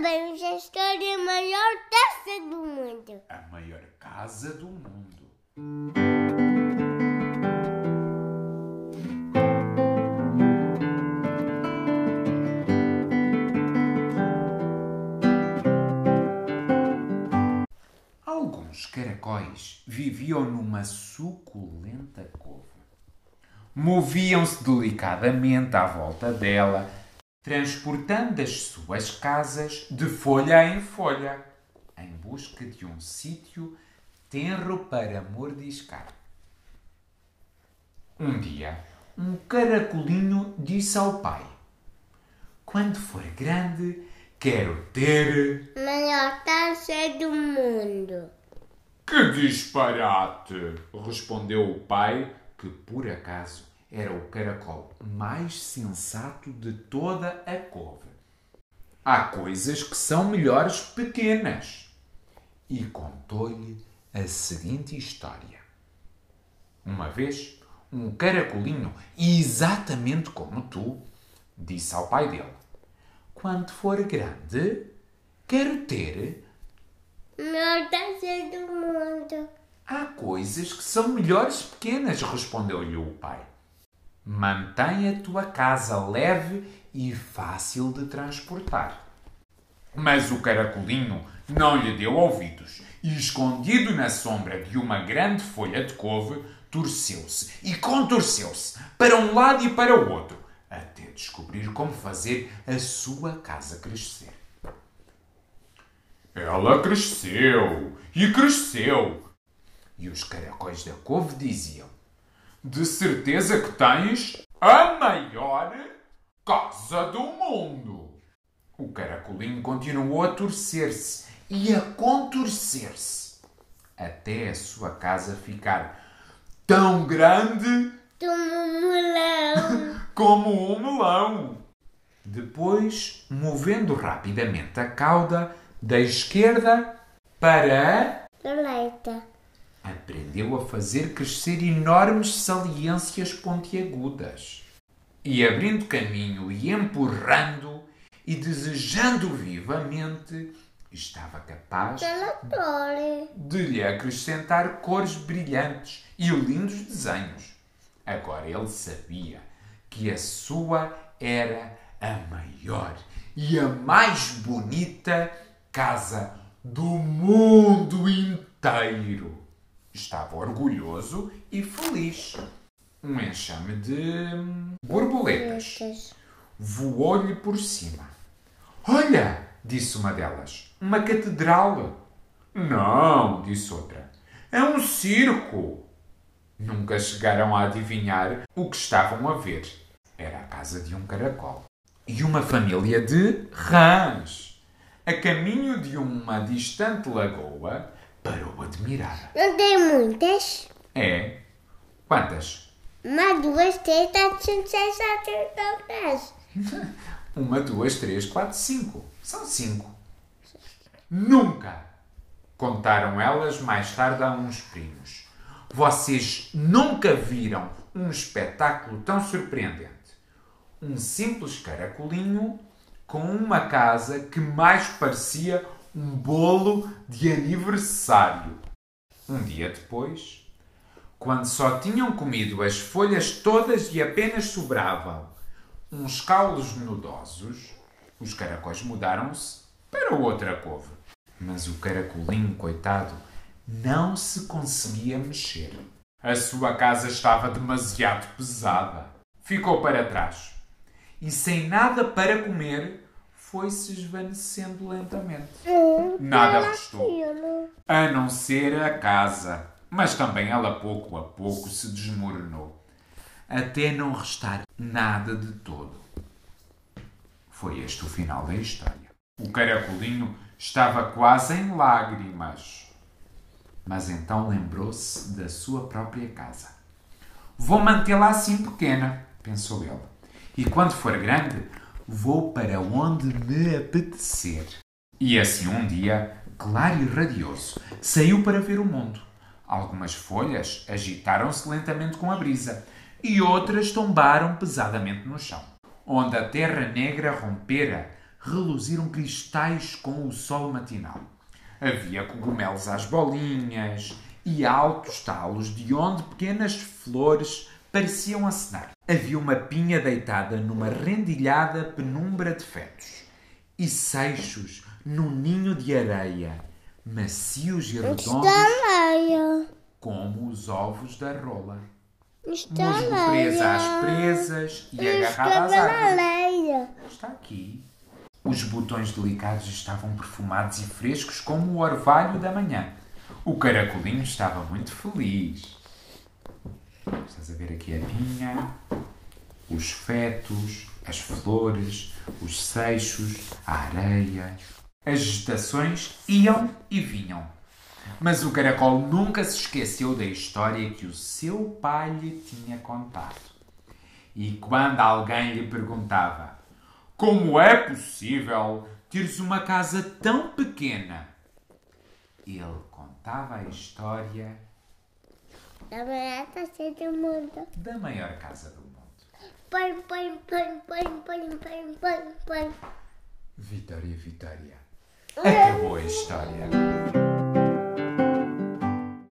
Sabemos a história maior taça do mundo. A maior casa do mundo. Alguns caracóis viviam numa suculenta couve. Moviam-se delicadamente à volta dela, transportando as suas casas de folha em folha, em busca de um sítio tenro para mordiscar. Um dia, um caracolinho disse ao pai: Quando for grande, quero ter. Maior taça do mundo. Que disparate! respondeu o pai, que por acaso era o caracol mais sensato de toda a couve. Há coisas que são melhores pequenas. E contou-lhe a seguinte história. Uma vez, um caracolinho, exatamente como tu, disse ao pai dele: Quando for grande, quero ter. Maior taça do mundo. Há coisas que são melhores pequenas, respondeu-lhe o pai. Mantém a tua casa leve e fácil de transportar. Mas o caracolinho não lhe deu ouvidos e, escondido na sombra de uma grande folha de couve, torceu-se e contorceu-se para um lado e para o outro, até descobrir como fazer a sua casa crescer. Ela cresceu e cresceu. E os caracóis da couve diziam: De certeza que tens a maior casa do mundo. O caracolinho continuou a torcer-se e a contorcer-se até a sua casa ficar tão grande Toma um melão. como um melão. Depois, movendo rapidamente a cauda da esquerda para a Direita. Aprendeu a fazer crescer enormes saliências pontiagudas. E abrindo caminho e empurrando e desejando vivamente, estava capaz de lhe acrescentar cores brilhantes e lindos desenhos. Agora ele sabia que a sua era a maior e a mais bonita casa do mundo inteiro. Estava orgulhoso e feliz. Um enxame de borboletas Letras. voou-lhe por cima. Olha, disse uma delas, uma catedral. Não, disse outra, é um circo. Nunca chegaram a adivinhar o que estavam a ver. Era a casa de um caracol. E uma família de rãs. A caminho de uma distante lagoa, parou a admirar. Não tem muitas. É? Quantas? Uma, duas, três, quatro, cinco, seis, sete, oito, dez. Uma, duas, três, quatro, cinco. São cinco. Nunca! Contaram elas mais tarde a uns primos. Vocês nunca viram um espetáculo tão surpreendente. Um simples caracolinho com uma casa que mais parecia um bolo de aniversário. Um dia depois, quando só tinham comido as folhas todas e apenas sobravam uns caules nudosos, os caracóis mudaram-se para outra couve. Mas o caracolinho, coitado, não se conseguia mexer. A sua casa estava demasiado pesada. Ficou para trás. E sem nada para comer, foi-se esvanecendo lentamente. Nada restou a não ser a casa. Mas também ela pouco a pouco se desmoronou, até não restar nada de todo. Foi este o final da história. O caracolinho estava quase em lágrimas. Mas então lembrou-se da sua própria casa. Vou mantê-la assim pequena, pensou ele. E quando for grande, vou para onde me apetecer. E assim um dia, claro e radioso, saiu para ver o mundo. Algumas folhas agitaram-se lentamente com a brisa e outras tombaram pesadamente no chão, onde a terra negra rompera reluziram cristais com o sol matinal. Havia cogumelos às bolinhas e altos talos de onde pequenas flores pareciam acenar. Havia uma pinha deitada numa rendilhada penumbra de fetos e seixos num ninho de areia, macios e redondos como os ovos da rola. Musgo Estaleia. presa às presas e agarrada às árvores. Está aqui. Os botões delicados estavam perfumados e frescos como o orvalho da manhã. O caracolinho estava muito feliz. Estás a ver aqui a pinha, os fetos, as flores, os seixos, a areia. As estações iam e vinham. Mas o caracol nunca se esqueceu da história que o seu pai lhe tinha contado. E quando alguém lhe perguntava como é possível teres uma casa tão pequena, ele contava a história A mulher está cheia de mundo. da maior casa do mundo. Põe, põe, põe, põe, põe, põe, põe, põe. Vitória, Vitória. Acabou a história.